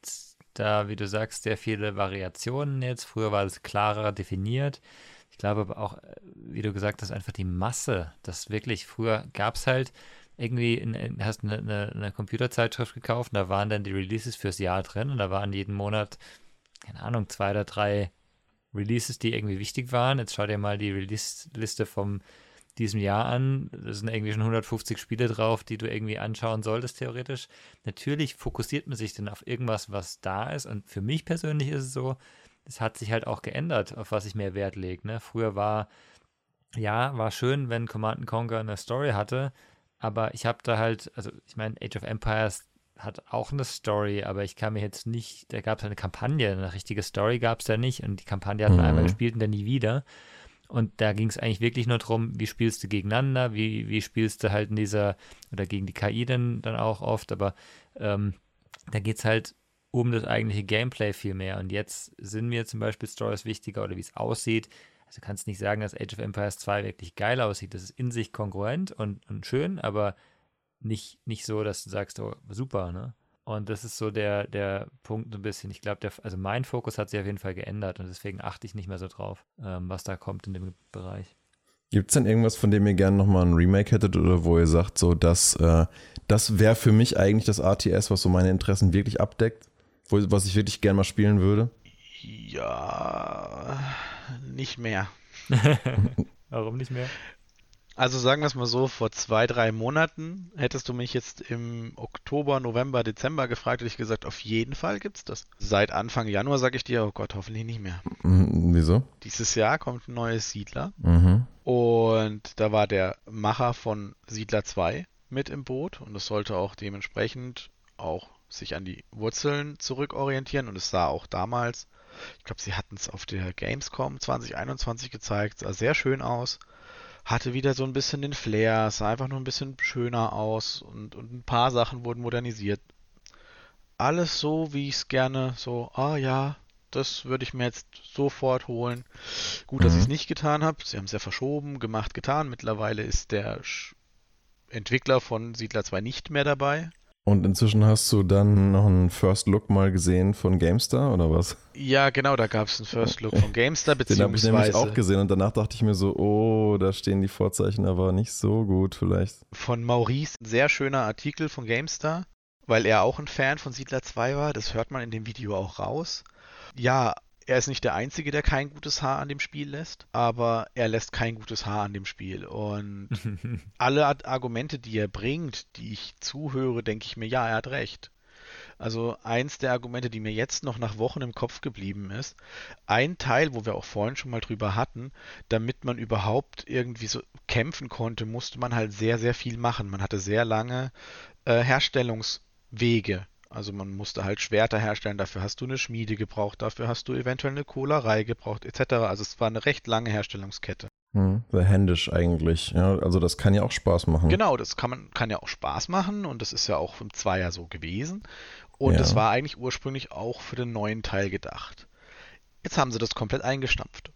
da, wie du sagst, sehr viele Variationen jetzt. Früher war es klarer definiert. Ich glaube aber auch, äh, wie du gesagt hast, einfach die Masse. Das wirklich, früher gab es halt irgendwie, in, in, hast eine, eine, eine Computerzeitschrift gekauft und da waren dann die Releases fürs Jahr drin und da waren jeden Monat, keine Ahnung, zwei oder drei Releases, die irgendwie wichtig waren. Jetzt schau dir mal die Release-Liste vom diesem Jahr an. Da sind irgendwie schon 150 Spiele drauf, die du irgendwie anschauen solltest, theoretisch. Natürlich fokussiert man sich dann auf irgendwas, was da ist. Und für mich persönlich ist es so, es hat sich halt auch geändert, auf was ich mehr Wert lege. Ne? Früher war, ja, war schön, wenn Command Conquer eine Story hatte, aber ich habe da halt, also ich meine, Age of Empires hat auch eine Story, aber ich kann mir jetzt nicht, da gab es eine Kampagne, eine richtige Story gab es da nicht und die Kampagne hat man mhm. einmal gespielt und dann nie wieder. Und da ging es eigentlich wirklich nur darum, wie spielst du gegeneinander, wie, wie spielst du halt in dieser, oder gegen die KI dann, dann auch oft, aber ähm, da geht es halt um das eigentliche Gameplay viel mehr. Und jetzt sind mir zum Beispiel Stories wichtiger oder wie es aussieht. Also kannst nicht sagen, dass Age of Empires 2 wirklich geil aussieht. Das ist in sich kongruent und, und schön, aber nicht, nicht so, dass du sagst, oh, super, ne? Und das ist so der, der Punkt ein bisschen. Ich glaube, also mein Fokus hat sich auf jeden Fall geändert und deswegen achte ich nicht mehr so drauf, ähm, was da kommt in dem Bereich. Gibt es denn irgendwas, von dem ihr gerne nochmal ein Remake hättet oder wo ihr sagt, so, dass äh, das wäre für mich eigentlich das RTS, was so meine Interessen wirklich abdeckt? Wo, was ich wirklich gerne mal spielen würde? Ja, nicht mehr. Warum nicht mehr? Also sagen wir es mal so, vor zwei, drei Monaten hättest du mich jetzt im Oktober, November, Dezember gefragt, hätte ich gesagt, auf jeden Fall gibt es das. Seit Anfang Januar sage ich dir, oh Gott, hoffentlich nicht mehr. Mhm, wieso? Dieses Jahr kommt ein neues Siedler. Mhm. Und da war der Macher von Siedler 2 mit im Boot und es sollte auch dementsprechend auch sich an die Wurzeln zurückorientieren und es sah auch damals, ich glaube, sie hatten es auf der Gamescom 2021 gezeigt, sah sehr schön aus hatte wieder so ein bisschen den Flair, sah einfach nur ein bisschen schöner aus und, und ein paar Sachen wurden modernisiert. Alles so, wie ich es gerne so, ah ja, das würde ich mir jetzt sofort holen. Gut, dass mhm. ich es nicht getan habe. Sie haben es ja verschoben, gemacht, getan. Mittlerweile ist der Entwickler von Siedler 2 nicht mehr dabei. Und inzwischen hast du dann noch einen First Look mal gesehen von GameStar oder was? Ja, genau, da gab es einen First Look von GameStar, beziehungsweise... Den habe ich nämlich auch gesehen und danach dachte ich mir so, oh, da stehen die Vorzeichen aber nicht so gut vielleicht. Von Maurice, ein sehr schöner Artikel von GameStar, weil er auch ein Fan von Siedler 2 war, das hört man in dem Video auch raus. Ja, er ist nicht der Einzige, der kein gutes Haar an dem Spiel lässt, aber er lässt kein gutes Haar an dem Spiel. Und alle Argumente, die er bringt, die ich zuhöre, denke ich mir, ja, er hat recht. Also eins der Argumente, die mir jetzt noch nach Wochen im Kopf geblieben ist, ein Teil, wo wir auch vorhin schon mal drüber hatten, damit man überhaupt irgendwie so kämpfen konnte, musste man halt sehr, sehr viel machen. Man hatte sehr lange äh, Herstellungswege also man musste halt Schwerter herstellen, dafür hast du eine Schmiede gebraucht, dafür hast du eventuell eine Kohlerei gebraucht, etc. Also es war eine recht lange Herstellungskette. Hm, sehr händisch eigentlich. Ja, also das kann ja auch Spaß machen. Genau, das kann man kann ja auch Spaß machen und das ist ja auch im Zweier so gewesen. Und ja. das war eigentlich ursprünglich auch für den neuen Teil gedacht. Jetzt haben sie das komplett eingestampft.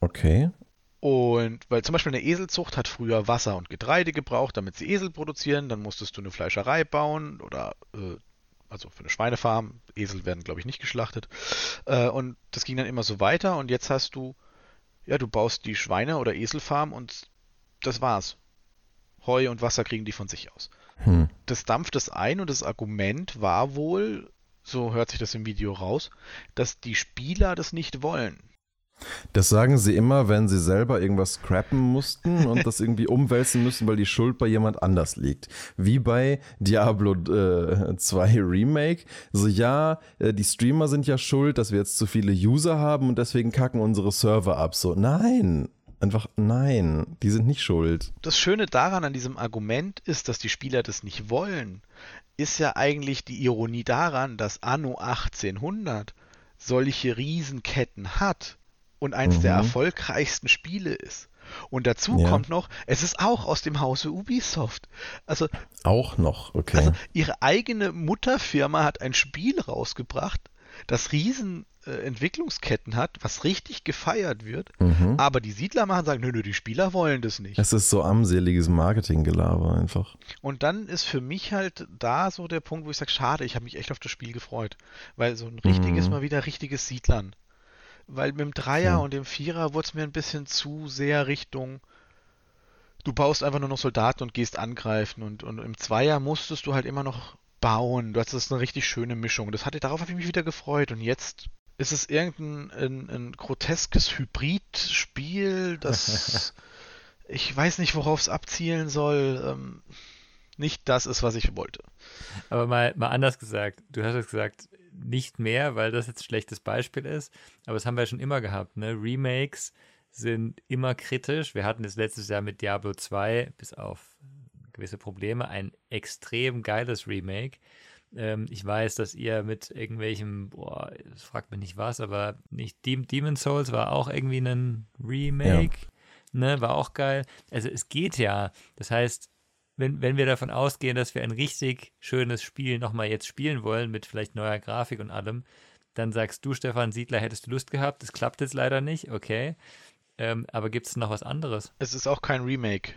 Okay. Und weil zum Beispiel eine Eselzucht hat früher Wasser und Getreide gebraucht, damit sie Esel produzieren, dann musstest du eine Fleischerei bauen oder äh, also für eine Schweinefarm. Esel werden, glaube ich, nicht geschlachtet. Äh, und das ging dann immer so weiter und jetzt hast du, ja, du baust die Schweine- oder Eselfarm und das war's. Heu und Wasser kriegen die von sich aus. Hm. Das dampft es ein und das Argument war wohl, so hört sich das im Video raus, dass die Spieler das nicht wollen. Das sagen sie immer, wenn sie selber irgendwas scrappen mussten und das irgendwie umwälzen müssen, weil die Schuld bei jemand anders liegt. Wie bei Diablo äh, 2 Remake. So, ja, äh, die Streamer sind ja schuld, dass wir jetzt zu viele User haben und deswegen kacken unsere Server ab. So, nein. Einfach nein, die sind nicht schuld. Das Schöne daran an diesem Argument ist, dass die Spieler das nicht wollen. Ist ja eigentlich die Ironie daran, dass Anno 1800 solche Riesenketten hat und eins mhm. der erfolgreichsten Spiele ist. Und dazu ja. kommt noch, es ist auch aus dem Hause Ubisoft. Also auch noch, okay. Also ihre eigene Mutterfirma hat ein Spiel rausgebracht, das riesen äh, Entwicklungsketten hat, was richtig gefeiert wird, mhm. aber die Siedler machen sagen, nö, nö, die Spieler wollen das nicht. Es ist so armseliges Marketinggelaber einfach. Und dann ist für mich halt da so der Punkt, wo ich sage, schade, ich habe mich echt auf das Spiel gefreut, weil so ein richtiges, mhm. mal wieder richtiges Siedlern weil mit dem Dreier ja. und dem Vierer wurde es mir ein bisschen zu sehr Richtung, du baust einfach nur noch Soldaten und gehst angreifen und, und im Zweier musstest du halt immer noch bauen. Du hattest eine richtig schöne Mischung. Das hatte, darauf habe ich mich wieder gefreut und jetzt ist es irgendein ein, ein groteskes Hybridspiel, das ich weiß nicht, worauf es abzielen soll. Ähm, nicht das ist, was ich wollte. Aber mal, mal anders gesagt, du hast es gesagt, nicht mehr, weil das jetzt ein schlechtes Beispiel ist. Aber das haben wir ja schon immer gehabt. Ne? Remakes sind immer kritisch. Wir hatten das letztes Jahr mit Diablo 2, bis auf gewisse Probleme, ein extrem geiles Remake. Ähm, ich weiß, dass ihr mit irgendwelchem, boah, das fragt mich nicht was, aber nicht Demon Souls war auch irgendwie ein Remake. Ja. Ne, war auch geil. Also es geht ja. Das heißt, wenn, wenn wir davon ausgehen, dass wir ein richtig schönes Spiel nochmal jetzt spielen wollen, mit vielleicht neuer Grafik und allem, dann sagst du, Stefan Siedler, hättest du Lust gehabt. Das klappt jetzt leider nicht, okay. Ähm, aber gibt es noch was anderes? Es ist auch kein Remake.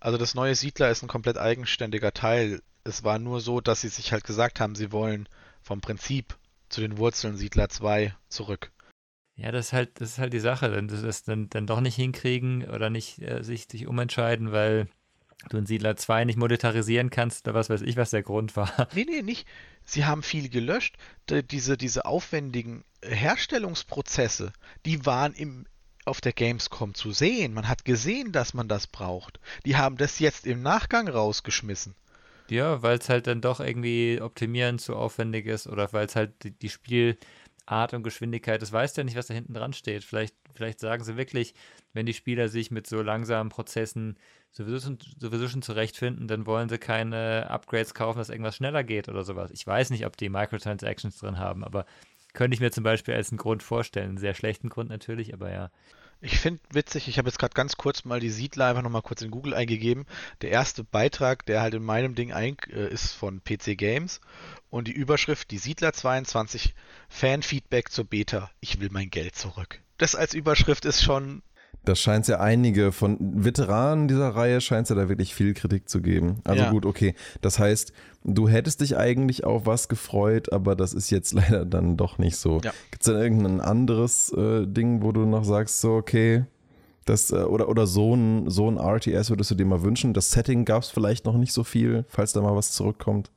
Also das neue Siedler ist ein komplett eigenständiger Teil. Es war nur so, dass sie sich halt gesagt haben, sie wollen vom Prinzip zu den Wurzeln Siedler 2 zurück. Ja, das ist halt, das ist halt die Sache, wenn sie das dann, dann doch nicht hinkriegen oder nicht äh, sich, sich umentscheiden, weil du in Siedler 2 nicht monetarisieren kannst oder was weiß ich, was der Grund war. Nee, nee, nicht. Sie haben viel gelöscht. Diese, diese aufwendigen Herstellungsprozesse, die waren im, auf der Gamescom zu sehen. Man hat gesehen, dass man das braucht. Die haben das jetzt im Nachgang rausgeschmissen. Ja, weil es halt dann doch irgendwie optimieren zu aufwendig ist oder weil es halt die, die Spiel Art und Geschwindigkeit, das weißt ja nicht, was da hinten dran steht. Vielleicht, vielleicht sagen sie wirklich, wenn die Spieler sich mit so langsamen Prozessen sowieso, sowieso schon zurechtfinden, dann wollen sie keine Upgrades kaufen, dass irgendwas schneller geht oder sowas. Ich weiß nicht, ob die Microtransactions drin haben, aber könnte ich mir zum Beispiel als einen Grund vorstellen. Einen sehr schlechten Grund natürlich, aber ja. Ich finde witzig, ich habe jetzt gerade ganz kurz mal die Siedler einfach nochmal kurz in Google eingegeben. Der erste Beitrag, der halt in meinem Ding ein, äh, ist von PC Games und die Überschrift Die Siedler 22 Fanfeedback zur Beta. Ich will mein Geld zurück. Das als Überschrift ist schon das scheint es ja einige von Veteranen dieser Reihe scheint es ja da wirklich viel Kritik zu geben. Also ja. gut, okay. Das heißt, du hättest dich eigentlich auf was gefreut, aber das ist jetzt leider dann doch nicht so. Ja. Gibt es denn irgendein anderes äh, Ding, wo du noch sagst, so, okay, das, äh, oder, oder so ein, so ein RTS würdest du dir mal wünschen? Das Setting gab es vielleicht noch nicht so viel, falls da mal was zurückkommt.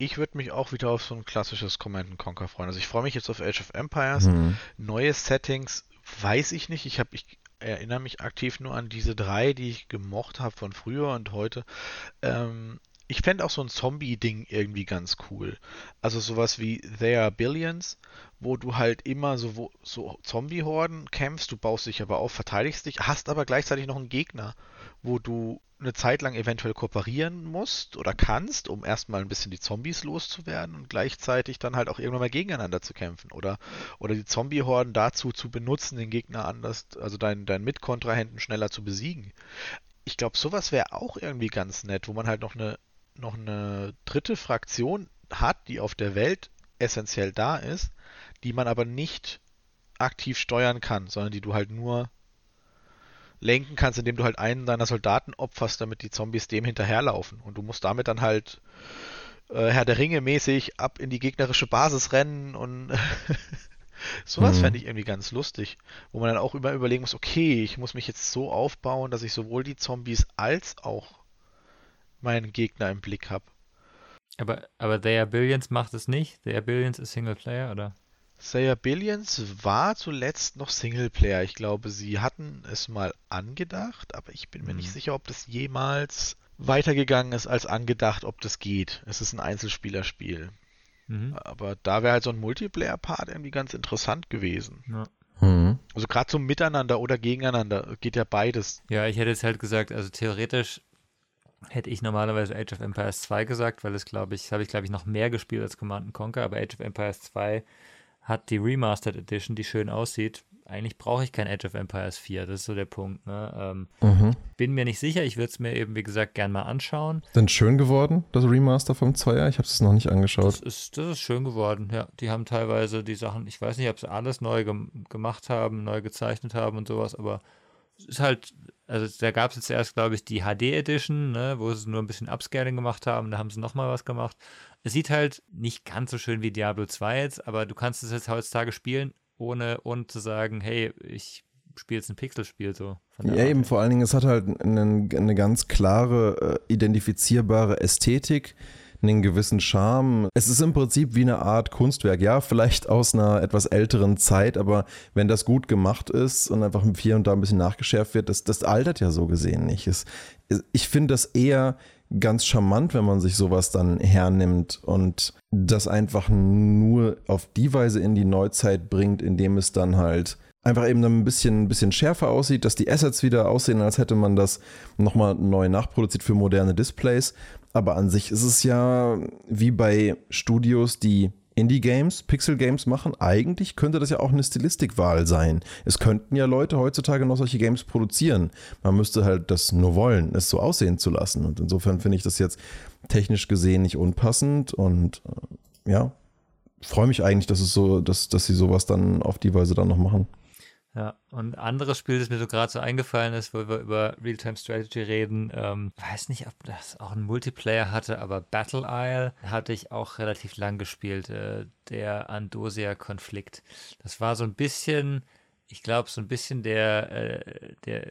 Ich würde mich auch wieder auf so ein klassisches Command Conquer freuen. Also ich freue mich jetzt auf Age of Empires. Mhm. Neue Settings weiß ich nicht. Ich habe, ich erinnere mich aktiv nur an diese drei, die ich gemocht habe von früher und heute. Ähm, ich fände auch so ein Zombie-Ding irgendwie ganz cool. Also sowas wie There Are Billions, wo du halt immer so, so Zombie-Horden kämpfst, du baust dich aber auf, verteidigst dich, hast aber gleichzeitig noch einen Gegner, wo du eine Zeit lang eventuell kooperieren musst oder kannst, um erstmal ein bisschen die Zombies loszuwerden und gleichzeitig dann halt auch irgendwann mal gegeneinander zu kämpfen oder, oder die Zombie-Horden dazu zu benutzen, den Gegner anders, also deinen, deinen Mitkontrahenten schneller zu besiegen. Ich glaube, sowas wäre auch irgendwie ganz nett, wo man halt noch eine, noch eine dritte Fraktion hat, die auf der Welt essentiell da ist, die man aber nicht aktiv steuern kann, sondern die du halt nur lenken kannst, indem du halt einen deiner Soldaten opferst, damit die Zombies dem hinterherlaufen. Und du musst damit dann halt äh, Herr der Ringe mäßig ab in die gegnerische Basis rennen und sowas mhm. fände ich irgendwie ganz lustig, wo man dann auch immer überlegen muss, okay, ich muss mich jetzt so aufbauen, dass ich sowohl die Zombies als auch meinen Gegner im Blick habe. Aber, aber They Are Billions macht es nicht? They Are Billions ist Singleplayer, oder? Sayer Billions war zuletzt noch Singleplayer. Ich glaube, sie hatten es mal angedacht, aber ich bin mir mhm. nicht sicher, ob das jemals weitergegangen ist als angedacht, ob das geht. Es ist ein Einzelspielerspiel. Mhm. Aber da wäre halt so ein Multiplayer-Part irgendwie ganz interessant gewesen. Ja. Mhm. Also gerade zum Miteinander oder Gegeneinander geht ja beides. Ja, ich hätte jetzt halt gesagt, also theoretisch hätte ich normalerweise Age of Empires 2 gesagt, weil es glaube ich, habe ich glaube ich noch mehr gespielt als Command Conquer, aber Age of Empires 2 hat die Remastered Edition, die schön aussieht. Eigentlich brauche ich kein Age of Empires 4, das ist so der Punkt. Ne? Ähm, mhm. Bin mir nicht sicher, ich würde es mir eben, wie gesagt, gern mal anschauen. Denn schön geworden, das Remaster vom 2er? Ich habe es noch nicht angeschaut. Das ist, das ist schön geworden, ja. Die haben teilweise die Sachen, ich weiß nicht, ob sie alles neu gem gemacht haben, neu gezeichnet haben und sowas, aber es ist halt also da gab es jetzt erst, glaube ich, die HD Edition, ne, wo sie nur ein bisschen Upscaling gemacht haben. Da haben sie nochmal was gemacht. Es sieht halt nicht ganz so schön wie Diablo 2 jetzt, aber du kannst es jetzt heutzutage spielen, ohne, ohne zu sagen, hey, ich spiele jetzt ein Pixelspiel so. Ja, eben, vor allen Dingen, es hat halt eine, eine ganz klare, äh, identifizierbare Ästhetik einen gewissen Charme. Es ist im Prinzip wie eine Art Kunstwerk, ja, vielleicht aus einer etwas älteren Zeit, aber wenn das gut gemacht ist und einfach hier und da ein bisschen nachgeschärft wird, das, das altert ja so gesehen nicht. Es, ich finde das eher ganz charmant, wenn man sich sowas dann hernimmt und das einfach nur auf die Weise in die Neuzeit bringt, indem es dann halt einfach eben ein bisschen, ein bisschen schärfer aussieht, dass die Assets wieder aussehen, als hätte man das nochmal neu nachproduziert für moderne Displays. Aber an sich ist es ja wie bei Studios, die Indie-Games, Pixel-Games machen. Eigentlich könnte das ja auch eine Stilistikwahl sein. Es könnten ja Leute heutzutage noch solche Games produzieren. Man müsste halt das nur wollen, es so aussehen zu lassen. Und insofern finde ich das jetzt technisch gesehen nicht unpassend und äh, ja, freue mich eigentlich, dass es so, dass, dass sie sowas dann auf die Weise dann noch machen. Ja, und ein anderes Spiel, das mir so gerade so eingefallen ist, wo wir über Real-Time Strategy reden, ähm, weiß nicht, ob das auch einen Multiplayer hatte, aber Battle Isle hatte ich auch relativ lang gespielt, äh, der Andosia-Konflikt. Das war so ein bisschen, ich glaube, so ein bisschen der, äh, der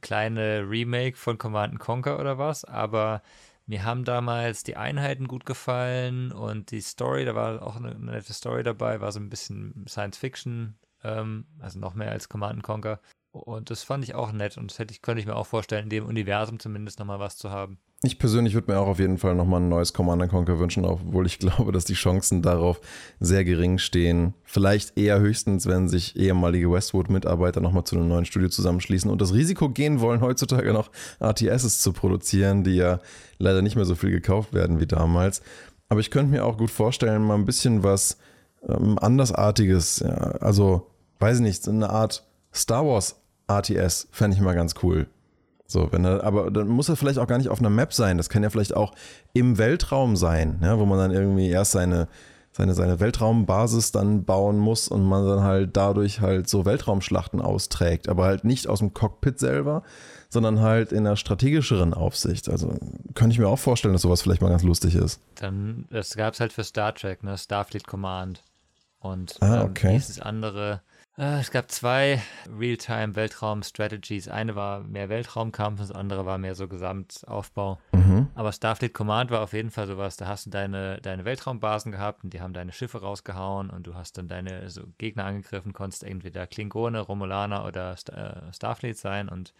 kleine Remake von Command Conquer oder was, aber mir haben damals die Einheiten gut gefallen und die Story, da war auch eine, eine nette Story dabei, war so ein bisschen Science Fiction ähm, also noch mehr als Command Conquer. Und das fand ich auch nett und das hätte ich, könnte ich mir auch vorstellen, in dem Universum zumindest nochmal was zu haben. Ich persönlich würde mir auch auf jeden Fall nochmal ein neues Command Conquer wünschen, obwohl ich glaube, dass die Chancen darauf sehr gering stehen. Vielleicht eher höchstens, wenn sich ehemalige Westwood-Mitarbeiter nochmal zu einem neuen Studio zusammenschließen und das Risiko gehen wollen, heutzutage noch RTSs zu produzieren, die ja leider nicht mehr so viel gekauft werden wie damals. Aber ich könnte mir auch gut vorstellen, mal ein bisschen was ähm, andersartiges, ja, also weiß ich nicht, so eine Art Star Wars RTS fände ich mal ganz cool. So, wenn er, aber dann muss er vielleicht auch gar nicht auf einer Map sein. Das kann ja vielleicht auch im Weltraum sein, ja, wo man dann irgendwie erst seine, seine, seine Weltraumbasis dann bauen muss und man dann halt dadurch halt so Weltraumschlachten austrägt. Aber halt nicht aus dem Cockpit selber, sondern halt in einer strategischeren Aufsicht. Also könnte ich mir auch vorstellen, dass sowas vielleicht mal ganz lustig ist. Dann, das gab es halt für Star Trek, ne? Starfleet Command. Und ah, okay. ähm, dieses andere es gab zwei Real-Time-Weltraum-Strategies. Eine war mehr Weltraumkampf, das andere war mehr so Gesamtaufbau. Mhm. Aber Starfleet Command war auf jeden Fall sowas. Da hast du deine, deine Weltraumbasen gehabt und die haben deine Schiffe rausgehauen und du hast dann deine so Gegner angegriffen, konntest entweder Klingone, Romulaner oder Star, äh, Starfleet sein. Und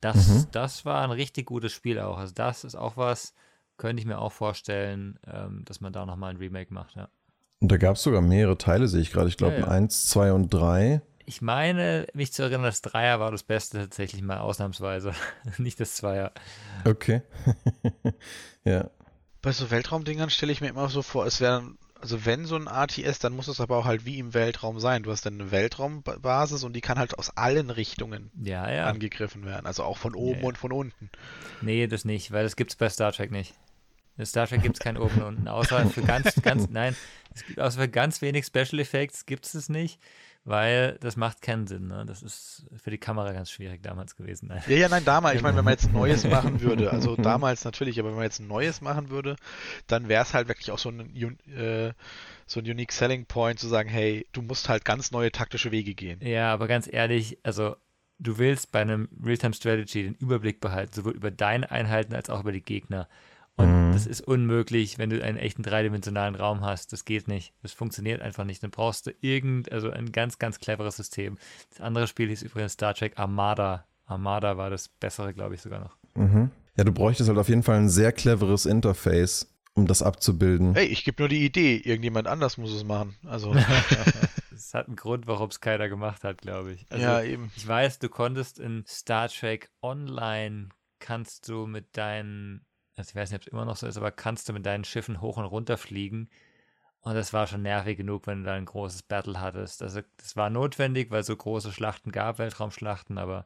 das, mhm. das war ein richtig gutes Spiel auch. Also, das ist auch was, könnte ich mir auch vorstellen, ähm, dass man da nochmal ein Remake macht, ja. Und da gab es sogar mehrere Teile, sehe ich gerade. Ich glaube, ja, ja. eins, zwei und drei. Ich meine, mich zu erinnern, das Dreier war das Beste tatsächlich mal ausnahmsweise. Nicht das Zweier. Okay. ja. Bei so Weltraumdingern stelle ich mir immer so vor, es wäre, also wenn so ein RTS, dann muss es aber auch halt wie im Weltraum sein. Du hast dann eine Weltraumbasis und die kann halt aus allen Richtungen ja, ja. angegriffen werden. Also auch von oben und von unten. Nee, das nicht, weil das gibt es bei Star Trek nicht. In Star Trek gibt es kein oben und unten, außer für ganz, ganz, nein, es gibt außer für ganz wenig Special Effects gibt es es nicht, weil das macht keinen Sinn. Ne? Das ist für die Kamera ganz schwierig damals gewesen. Nein. Ja, ja, nein, damals. Ich meine, wenn man jetzt ein neues machen würde, also damals natürlich, aber wenn man jetzt ein neues machen würde, dann wäre es halt wirklich auch so ein, äh, so ein Unique Selling Point zu sagen, hey, du musst halt ganz neue taktische Wege gehen. Ja, aber ganz ehrlich, also du willst bei einem Real-Time Strategy den Überblick behalten, sowohl über deine Einheiten als auch über die Gegner. Und mhm. das ist unmöglich, wenn du einen echten dreidimensionalen Raum hast. Das geht nicht. Das funktioniert einfach nicht. Dann brauchst du irgend, also ein ganz, ganz cleveres System. Das andere Spiel hieß übrigens Star Trek Armada. Armada war das bessere, glaube ich, sogar noch. Mhm. Ja, du bräuchtest halt auf jeden Fall ein sehr cleveres Interface, um das abzubilden. Hey, ich gebe nur die Idee. Irgendjemand anders muss es machen. Also. Es hat einen Grund, warum es keiner gemacht hat, glaube ich. Also, ja, eben. Ich weiß, du konntest in Star Trek Online kannst du mit deinen, also ich weiß nicht, ob es immer noch so ist, aber kannst du mit deinen Schiffen hoch und runter fliegen. Und das war schon nervig genug, wenn du da ein großes Battle hattest. Also das war notwendig, weil es so große Schlachten gab, Weltraumschlachten, aber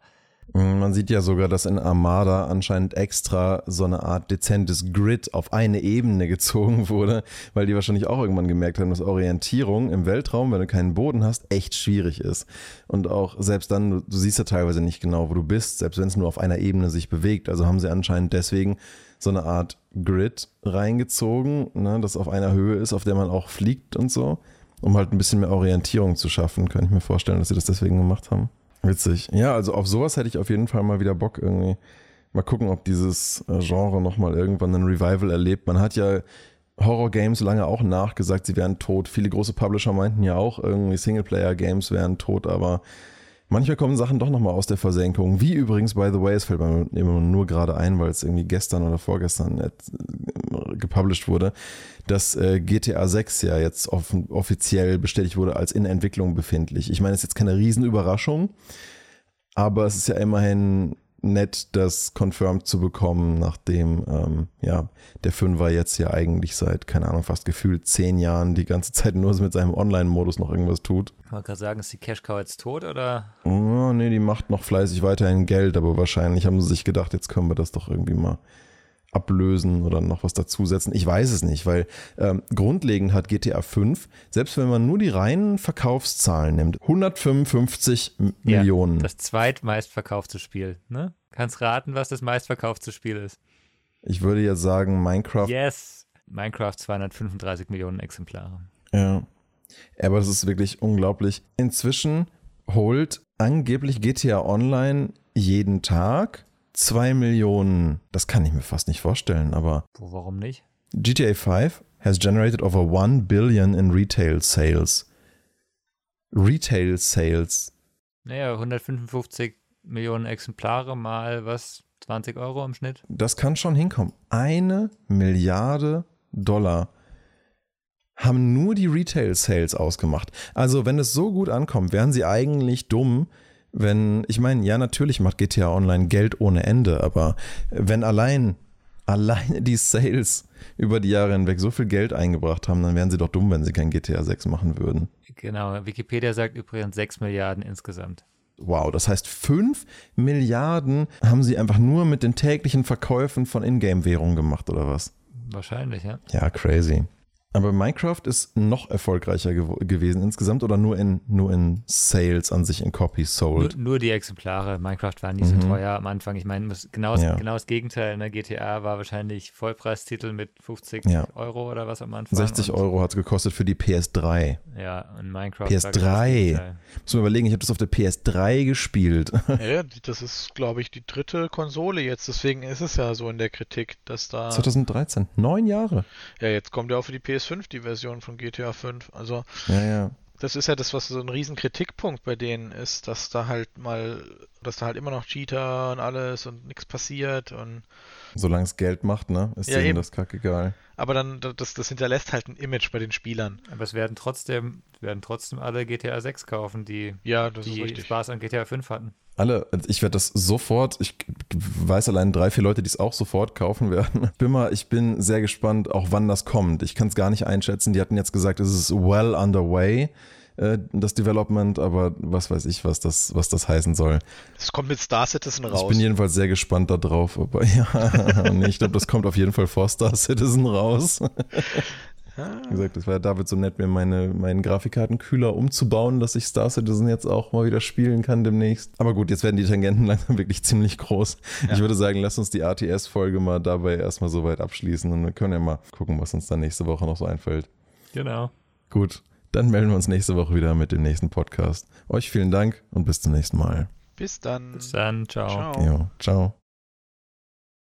Mhm, man sieht ja sogar, dass in Armada anscheinend extra so eine Art dezentes Grid auf eine Ebene gezogen wurde, weil die wahrscheinlich auch irgendwann gemerkt haben, dass Orientierung im Weltraum, wenn du keinen Boden hast, echt schwierig ist. Und auch selbst dann, du siehst ja teilweise nicht genau, wo du bist, selbst wenn es nur auf einer Ebene sich bewegt. Also haben sie anscheinend deswegen so eine Art Grid reingezogen, ne, das auf einer Höhe ist, auf der man auch fliegt und so, um halt ein bisschen mehr Orientierung zu schaffen. Kann ich mir vorstellen, dass sie das deswegen gemacht haben. Witzig. Ja, also auf sowas hätte ich auf jeden Fall mal wieder Bock irgendwie. Mal gucken, ob dieses äh, Genre nochmal irgendwann ein Revival erlebt. Man hat ja Horror-Games lange auch nachgesagt, sie wären tot. Viele große Publisher meinten ja auch, irgendwie Singleplayer-Games wären tot, aber manchmal kommen Sachen doch nochmal aus der Versenkung. Wie übrigens, by the way, es fällt mir immer nur gerade ein, weil es irgendwie gestern oder vorgestern äh, gepublished wurde dass äh, GTA 6 ja jetzt off offiziell bestätigt wurde als in Entwicklung befindlich. Ich meine, es ist jetzt keine Riesenüberraschung, aber es ist ja immerhin nett, das confirmed zu bekommen, nachdem ähm, ja der Fünfer jetzt ja eigentlich seit, keine Ahnung, fast gefühlt zehn Jahren die ganze Zeit nur mit seinem Online-Modus noch irgendwas tut. Kann man gerade sagen, ist die Cash Cow jetzt tot oder? Oh, nee, die macht noch fleißig weiterhin Geld, aber wahrscheinlich haben sie sich gedacht, jetzt können wir das doch irgendwie mal ablösen oder noch was dazusetzen. Ich weiß es nicht, weil ähm, grundlegend hat GTA 5, selbst wenn man nur die reinen Verkaufszahlen nimmt, 155 ja, Millionen. Das zweitmeistverkaufte Spiel. Ne? Kannst raten, was das meistverkaufte Spiel ist? Ich würde jetzt sagen Minecraft. Yes, Minecraft 235 Millionen Exemplare. Ja, aber das ist wirklich unglaublich. Inzwischen holt angeblich GTA Online jeden Tag 2 Millionen. Das kann ich mir fast nicht vorstellen, aber. Warum nicht? GTA 5 has generated over 1 billion in retail sales. Retail sales. Naja, 155 Millionen Exemplare mal was? 20 Euro im Schnitt? Das kann schon hinkommen. Eine Milliarde Dollar haben nur die Retail Sales ausgemacht. Also, wenn es so gut ankommt, wären sie eigentlich dumm, wenn, ich meine, ja, natürlich macht GTA Online Geld ohne Ende, aber wenn allein, alleine die Sales über die Jahre hinweg so viel Geld eingebracht haben, dann wären sie doch dumm, wenn sie kein GTA 6 machen würden. Genau, Wikipedia sagt übrigens 6 Milliarden insgesamt. Wow, das heißt 5 Milliarden haben sie einfach nur mit den täglichen Verkäufen von Ingame-Währungen gemacht, oder was? Wahrscheinlich, ja. Ja, crazy. Aber Minecraft ist noch erfolgreicher gew gewesen insgesamt oder nur in, nur in Sales an sich, in Copies sold? Nur, nur die Exemplare. Minecraft war nicht mhm. so teuer am Anfang. Ich meine, genau, ja. genau das Gegenteil. Ne? GTA war wahrscheinlich Vollpreistitel mit 50 ja. Euro oder was am Anfang. 60 Euro hat es gekostet für die PS3. Ja, und Minecraft. PS3. Genau Muss man überlegen, ich habe das auf der PS3 gespielt. Ja, das ist, glaube ich, die dritte Konsole jetzt. Deswegen ist es ja so in der Kritik, dass da. 2013. Neun Jahre. Ja, jetzt kommt ja auch für die PS3. PS5 die Version von GTA 5. Also ja, ja. das ist ja das, was so ein riesen Kritikpunkt bei denen ist, dass da halt mal, dass da halt immer noch Cheater und alles und nichts passiert und Solange es Geld macht, ne? Ist ja, denen das kackegal. Aber dann, das, das hinterlässt halt ein Image bei den Spielern. Aber es werden trotzdem, werden trotzdem alle GTA 6 kaufen, die, ja, die Spaß an GTA 5 hatten. Alle, also ich werde das sofort, ich weiß allein drei, vier Leute, die es auch sofort kaufen werden. Bin mal, ich bin sehr gespannt, auch wann das kommt. Ich kann es gar nicht einschätzen. Die hatten jetzt gesagt, es ist well underway, äh, das Development, aber was weiß ich, was das, was das heißen soll. Es kommt mit Star Citizen raus. Ich bin jedenfalls sehr gespannt darauf, aber ja, nee, ich glaube, das kommt auf jeden Fall vor Star Citizen raus. Wie gesagt, es war David so nett, mir meine, meinen Grafikkartenkühler umzubauen, dass ich Star Citizen jetzt auch mal wieder spielen kann demnächst. Aber gut, jetzt werden die Tangenten langsam wirklich ziemlich groß. Ja. Ich würde sagen, lass uns die ATS-Folge mal dabei erstmal so weit abschließen und wir können ja mal gucken, was uns dann nächste Woche noch so einfällt. Genau. Gut, dann melden wir uns nächste Woche wieder mit dem nächsten Podcast. Euch vielen Dank und bis zum nächsten Mal. Bis dann. Bis dann. Ciao. Ciao. Jo, ciao.